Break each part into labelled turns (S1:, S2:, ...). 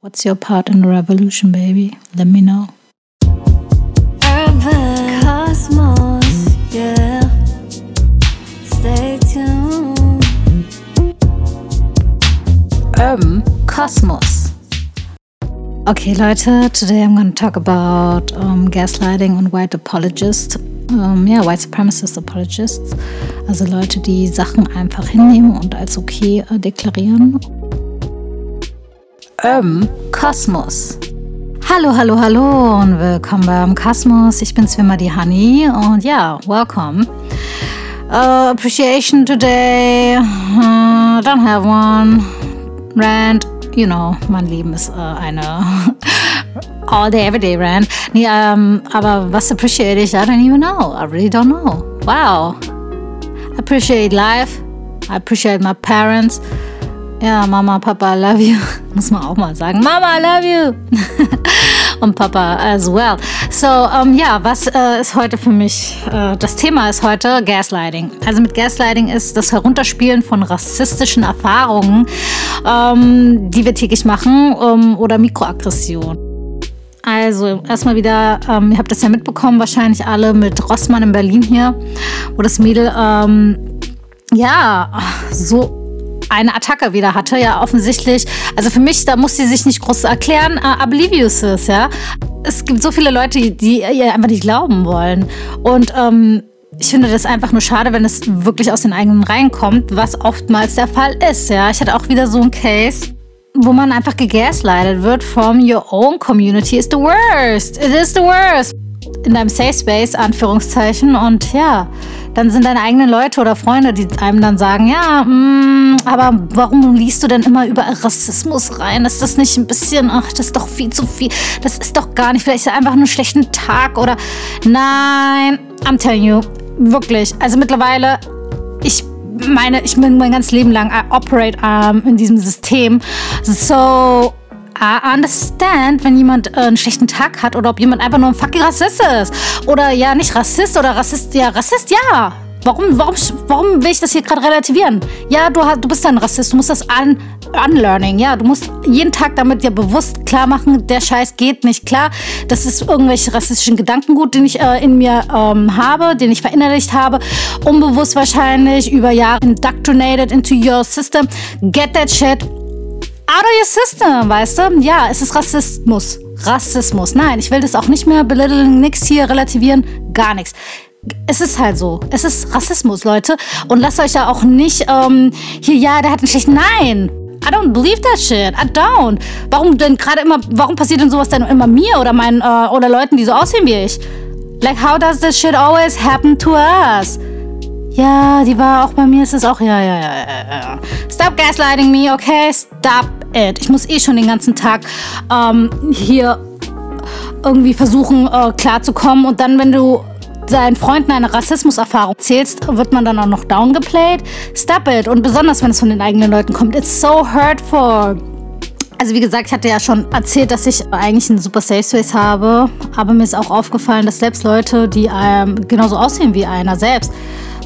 S1: What's your part in the revolution, baby? Let me know.
S2: Urban Cosmos, yeah. Stay tuned.
S1: Urban Cosmos. Okay, Leute, today I'm going to talk about um, gaslighting und white apologists. Um, ja, white supremacist apologists. Also Leute, die Sachen einfach hinnehmen und als okay äh, deklarieren Urban Kosmos. Hallo, hallo, hallo und willkommen beim Kosmos. Ich bin Swimmer die Honey und ja, welcome. Uh, appreciation today. Uh, don't have one. Rant. You know, mein Leben ist uh, eine all day, every day rant. Nee, um, aber was appreciate ich? I don't even know. I really don't know. Wow. I appreciate life. I appreciate my parents. Ja, Mama, Papa, I love you. Muss man auch mal sagen. Mama, I love you. Und Papa as well. So, um, ja, was äh, ist heute für mich? Äh, das Thema ist heute Gaslighting. Also mit Gaslighting ist das Herunterspielen von rassistischen Erfahrungen, ähm, die wir täglich machen, um, oder Mikroaggression. Also erstmal wieder, ähm, ihr habt das ja mitbekommen, wahrscheinlich alle mit Rossmann in Berlin hier, wo das Mädel ähm, ja so eine Attacke wieder hatte, ja offensichtlich. Also für mich, da muss sie sich nicht groß erklären, I believe you, sis, ja. Es gibt so viele Leute, die, die ihr einfach nicht glauben wollen. Und ähm, ich finde das einfach nur schade, wenn es wirklich aus den eigenen Reihen kommt, was oftmals der Fall ist, ja. Ich hatte auch wieder so einen Case, wo man einfach gegaslightet wird from your own community is the worst. It is the worst. In deinem Safe Space, Anführungszeichen. Und ja, dann sind deine eigenen Leute oder Freunde, die einem dann sagen, ja, mh, mm, aber warum liest du denn immer überall Rassismus rein? Ist das nicht ein bisschen, ach, das ist doch viel zu viel. Das ist doch gar nicht, vielleicht ist einfach nur einen schlechten Tag oder nein, I'm telling you, wirklich. Also mittlerweile, ich meine, ich bin mein ganzes Leben lang I operate um, in diesem System. So, Understand, wenn jemand äh, einen schlechten Tag hat oder ob jemand einfach nur ein fucking Rassist ist. Oder ja, nicht Rassist oder Rassist, ja, Rassist, ja. Warum, warum, warum will ich das hier gerade relativieren? Ja, du, du bist ein Rassist, du musst das un, unlearning, ja. Du musst jeden Tag damit dir bewusst klar machen, der Scheiß geht nicht klar. Das ist irgendwelche rassistischen Gedankengut, den ich äh, in mir ähm, habe, den ich verinnerlicht habe. Unbewusst wahrscheinlich, über Jahre indoctrinated into your system. Get that shit out of your system, weißt du? Ja, es ist Rassismus. Rassismus. Nein, ich will das auch nicht mehr belittlen, nix hier relativieren, gar nichts. Es ist halt so. Es ist Rassismus, Leute. Und lasst euch da auch nicht ähm, hier, ja, der hat einen schlechten. Nein! I don't believe that shit. I don't. Warum denn gerade immer, warum passiert denn sowas denn immer mir oder meinen, äh, oder Leuten, die so aussehen wie ich? Like, how does this shit always happen to us? Ja, die war auch bei mir, ist es auch, ja, ja, ja, ja. Stop gaslighting me, okay? Stop it. Ich muss eh schon den ganzen Tag ähm, hier irgendwie versuchen, äh, klarzukommen. Und dann, wenn du seinen Freunden eine Rassismuserfahrung zählst, wird man dann auch noch downgeplayed. Stop it. Und besonders, wenn es von den eigenen Leuten kommt. It's so hurtful. Also wie gesagt, ich hatte ja schon erzählt, dass ich eigentlich einen super Safe Space habe, aber mir ist auch aufgefallen, dass selbst Leute, die ähm, genauso aussehen wie einer selbst,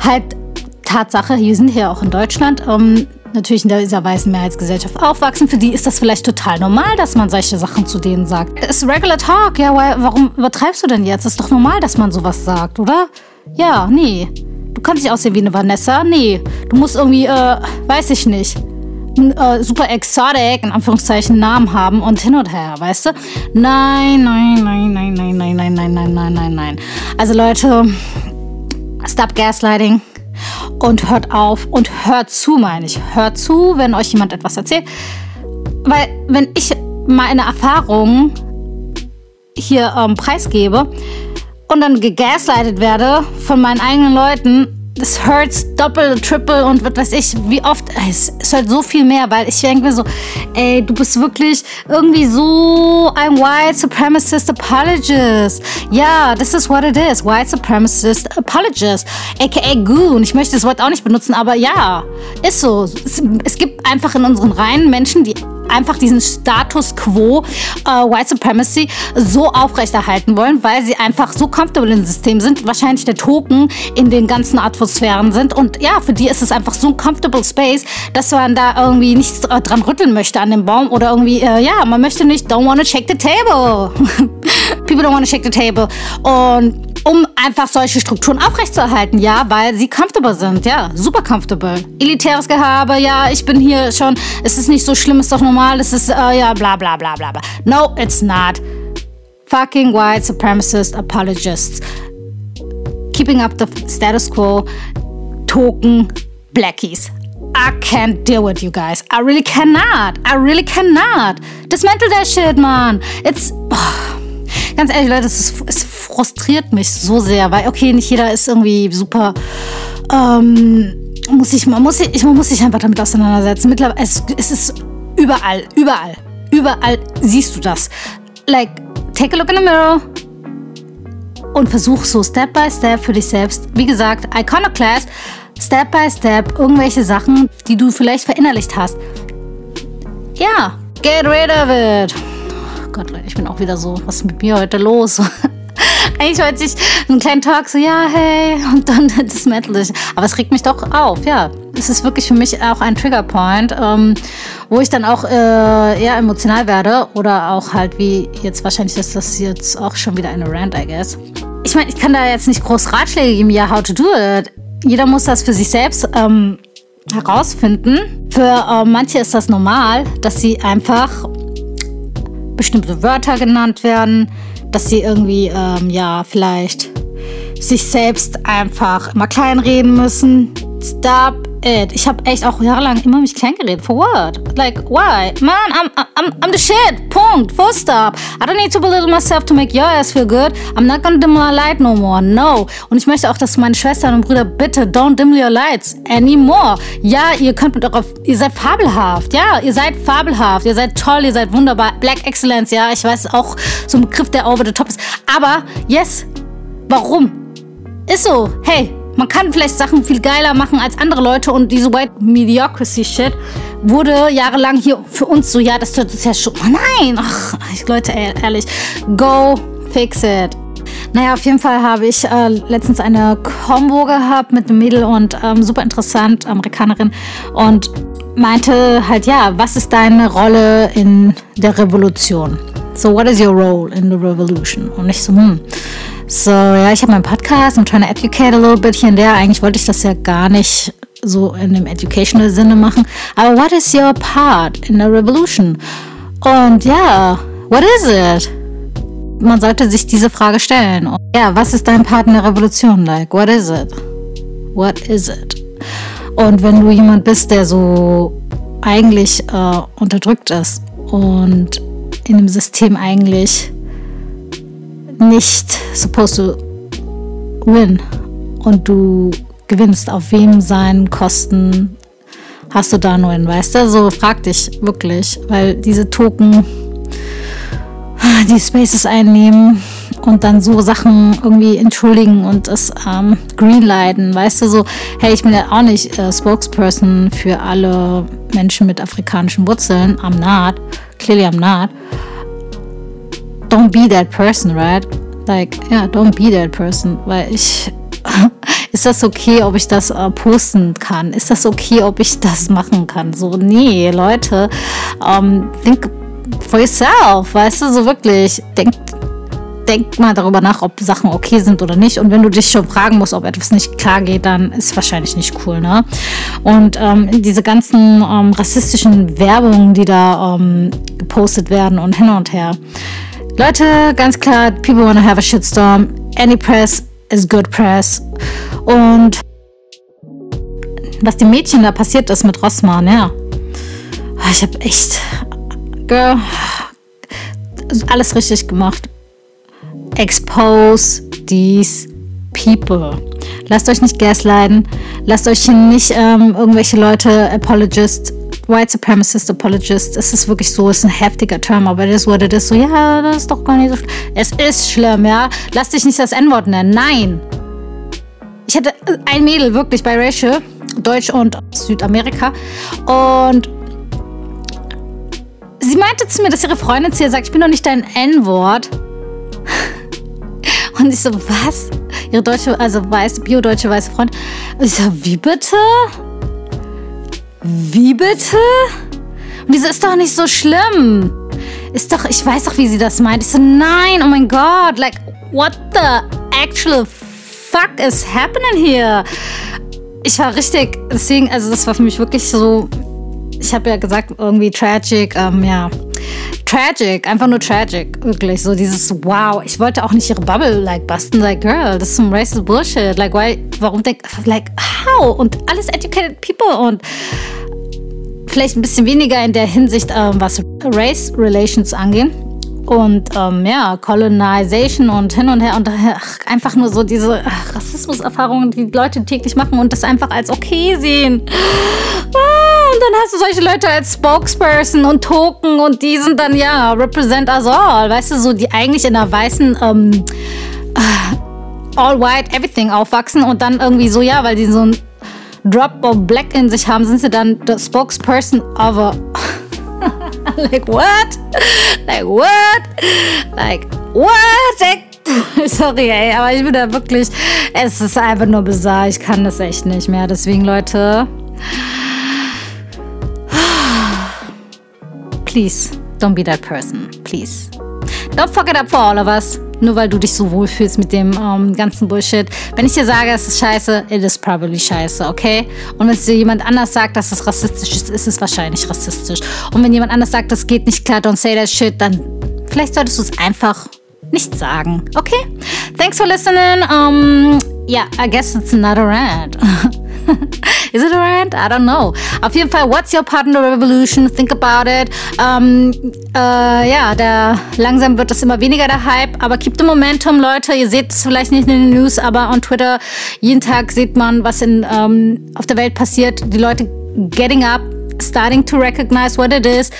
S1: halt Tatsache, hier sind hier auch in Deutschland, ähm, natürlich in dieser weißen Mehrheitsgesellschaft aufwachsen, für die ist das vielleicht total normal, dass man solche Sachen zu denen sagt. Es ist regular talk, ja, warum übertreibst du denn jetzt? Ist doch normal, dass man sowas sagt, oder? Ja, nee. Du kannst nicht aussehen wie eine Vanessa, nee. Du musst irgendwie, äh, weiß ich nicht, äh, super exotic, in Anführungszeichen, Namen haben und hin und her, weißt du? Nein, nein, nein, nein, nein, nein, nein, nein, nein, nein, nein, nein. Also Leute, stop gaslighting und hört auf und hört zu, meine ich. Hört zu, wenn euch jemand etwas erzählt. Weil, wenn ich meine Erfahrungen hier ähm, preisgebe und dann gegaslightet werde von meinen eigenen Leuten, das hurts doppelt, triple und was weiß ich, wie oft, es, es hört so viel mehr, weil ich denke mir so, ey, du bist wirklich irgendwie so ein White Supremacist Apologist. Ja, this is what it is, White Supremacist Apologist, aka Goon. Ich möchte das Wort auch nicht benutzen, aber ja, ist so. Es, es gibt einfach in unseren Reihen Menschen, die einfach diesen Status quo äh, White Supremacy so aufrechterhalten wollen, weil sie einfach so comfortable im System sind, wahrscheinlich der Token in den ganzen Atmosphären sind. Und ja, für die ist es einfach so ein comfortable Space, dass man da irgendwie nichts dran rütteln möchte an dem Baum oder irgendwie, äh, ja, man möchte nicht, don't wanna shake the table. People don't wanna shake the table. Und um einfach solche Strukturen aufrechtzuerhalten, ja, weil sie comfortable sind, ja, super comfortable. Elitäres Gehabe, ja, ich bin hier schon, es ist nicht so schlimm, ist doch normal, es ist, äh, ja, bla bla bla bla bla. No, it's not. Fucking white supremacist apologists. Keeping up the status quo, Token, Blackies. I can't deal with you guys. I really cannot. I really cannot. Dismantle that shit, man. It's. Oh. Ganz ehrlich, Leute, es, es frustriert mich so sehr, weil, okay, nicht jeder ist irgendwie super. Ähm, muss ich, man, muss ich, man muss sich einfach damit auseinandersetzen. Mittlerweile, es, es ist überall, überall, überall siehst du das. Like, take a look in the mirror und versuch so Step by Step für dich selbst. Wie gesagt, Iconoclast, Step by Step, irgendwelche Sachen, die du vielleicht verinnerlicht hast. Ja, get rid of it. Gott, Leute, ich bin auch wieder so, was ist mit mir heute los? Eigentlich wollte ich einen kleinen Talk, so, ja, hey, und dann das Metal. Aber es regt mich doch auf, ja. Es ist wirklich für mich auch ein Triggerpoint, ähm, wo ich dann auch äh, eher emotional werde oder auch halt wie jetzt wahrscheinlich ist das jetzt auch schon wieder eine Rant, I guess. Ich meine, ich kann da jetzt nicht groß Ratschläge geben, ja, how to do it. Jeder muss das für sich selbst ähm, herausfinden. Für äh, manche ist das normal, dass sie einfach bestimmte Wörter genannt werden, dass sie irgendwie, ähm, ja, vielleicht sich selbst einfach immer kleinreden müssen. Stop it. Ich habe echt auch jahrelang immer mich klein geredet. For what? Like, why? Man, I'm, I'm, I'm the shit. Punkt. Full stop. I don't need to belittle myself to make your ass feel good. I'm not gonna dim my light no more. No. Und ich möchte auch, dass meine Schwestern und Brüder bitte don't dim your lights anymore. Ja, ihr könnt mit eurer, ihr seid fabelhaft. Ja, ihr seid fabelhaft. Ihr seid toll, ihr seid wunderbar. Black Excellence, ja, ich weiß auch so ein Begriff, der over the top ist. Aber, yes, warum? Ist so. Hey, man kann vielleicht Sachen viel geiler machen als andere Leute und diese White Mediocrity Shit wurde jahrelang hier für uns so, ja, das ist ja schon. Oh nein! Ach, Leute, ehrlich. Go fix it. Naja, auf jeden Fall habe ich äh, letztens eine Combo gehabt mit einem Mädel und ähm, super interessant, Amerikanerin, und meinte halt, ja, was ist deine Rolle in der Revolution? So, what is your role in the revolution? Und ich so, hm. So, ja, ich habe meinen Podcast, I'm trying to educate a little bit hier und there. Eigentlich wollte ich das ja gar nicht so in dem educational Sinne machen. Aber what is your part in the revolution? Und ja, what is it? Man sollte sich diese Frage stellen. Und ja, was ist dein Part in der Revolution? Like, what is it? What is it? Und wenn du jemand bist, der so eigentlich äh, unterdrückt ist und in dem System eigentlich nicht supposed to win. Und du gewinnst, auf wem seinen Kosten? Hast du da nur in, weißt du? So frag dich wirklich, weil diese Token die Spaces einnehmen und dann so Sachen irgendwie entschuldigen und es ähm, greenlighten, weißt du, so, hey, ich bin ja auch nicht äh, Spokesperson für alle Menschen mit afrikanischen Wurzeln. Am Naht, clearly am Naht don't be that person, right? Like, yeah, don't be that person, weil ich ist das okay, ob ich das äh, posten kann? Ist das okay, ob ich das machen kann? So, nee, Leute, ähm, think for yourself, weißt du, so wirklich, denk, denk mal darüber nach, ob Sachen okay sind oder nicht. Und wenn du dich schon fragen musst, ob etwas nicht klar geht, dann ist wahrscheinlich nicht cool, ne? Und ähm, diese ganzen ähm, rassistischen Werbungen, die da ähm, gepostet werden und hin und her, Leute, ganz klar, people wanna have a shitstorm. Any press is good press. Und was dem Mädchen da passiert ist mit Rossmann, ja. Ich habe echt, girl, alles richtig gemacht. Expose these people. Lasst euch nicht gaslighten. Lasst euch nicht ähm, irgendwelche Leute Apologist White Supremacist Apologist, es ist wirklich so, es ist ein heftiger Term, aber das wurde das so, ja, das ist doch gar nicht so schlimm. Es ist schlimm, ja. Lass dich nicht das N-Wort nennen. Nein. Ich hatte ein Mädel wirklich bei Rachel, Deutsch und Südamerika. Und sie meinte zu mir, dass ihre Freundin zu ihr sagt, ich bin doch nicht dein N-Wort. Und ich so, was? Ihre deutsche, also weiß, bio-deutsche weiße Freundin. Und ich so, wie bitte? Wie bitte? Und die so, ist doch nicht so schlimm. Ist doch, ich weiß doch, wie sie das meint. Ich so, nein, oh mein Gott, like, what the actual fuck is happening here? Ich war richtig, deswegen, also das war für mich wirklich so, ich habe ja gesagt, irgendwie tragic, ähm, ja. Tragic, einfach nur tragic, wirklich. So dieses Wow. Ich wollte auch nicht ihre Bubble like busten, like girl, das ist some racist Bullshit. Like why? Warum denk? Like how? Und alles educated people und vielleicht ein bisschen weniger in der Hinsicht, ähm, was Race Relations angeht. Und ähm, ja, Colonization und hin und her und ach, einfach nur so diese Rassismuserfahrungen, die Leute täglich machen und das einfach als okay sehen. Ah, dann hast du solche Leute als Spokesperson und Token und die sind dann ja represent us all, weißt du, so die eigentlich in einer weißen ähm, all white everything aufwachsen und dann irgendwie so ja, weil die so ein Drop of Black in sich haben, sind sie dann the Spokesperson of a. like what? Like what? Like what? Sorry, ey, aber ich bin da wirklich. Es ist einfach nur bizarr. Ich kann das echt nicht mehr. Deswegen, Leute. Please, don't be that person. Please. Don't fuck it up for all of us nur weil du dich so wohl fühlst mit dem ähm, ganzen Bullshit. Wenn ich dir sage, es ist scheiße, it is probably scheiße, okay? Und wenn dir jemand anders sagt, dass es rassistisch ist, ist es wahrscheinlich rassistisch. Und wenn jemand anders sagt, das geht nicht klar, don't say that shit, dann vielleicht solltest du es einfach nicht sagen, okay? Thanks for listening. Um, yeah, I guess it's another rant. Is it a rant? I don't know. Auf jeden Fall, what's your part in the revolution? Think about it. Ähm, äh, ja, der, langsam wird das immer weniger der Hype, aber keep the momentum, Leute. Ihr seht es vielleicht nicht in den News, aber on Twitter jeden Tag sieht man, was in, ähm, auf der Welt passiert. Die Leute getting up, starting to recognize what it is.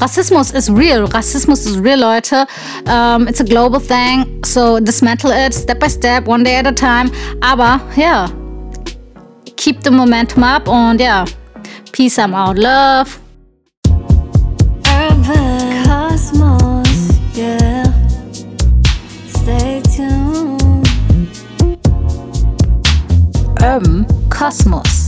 S1: Rassismus is real. Rassismus is real, Leute. Um, it's a global thing. So dismantle it step by step, one day at a time. Aber ja, keep the momentum up und ja, peace, I'm out. Love.
S2: Urban Cosmos, yeah. Stay tuned.
S1: Urban Cosmos.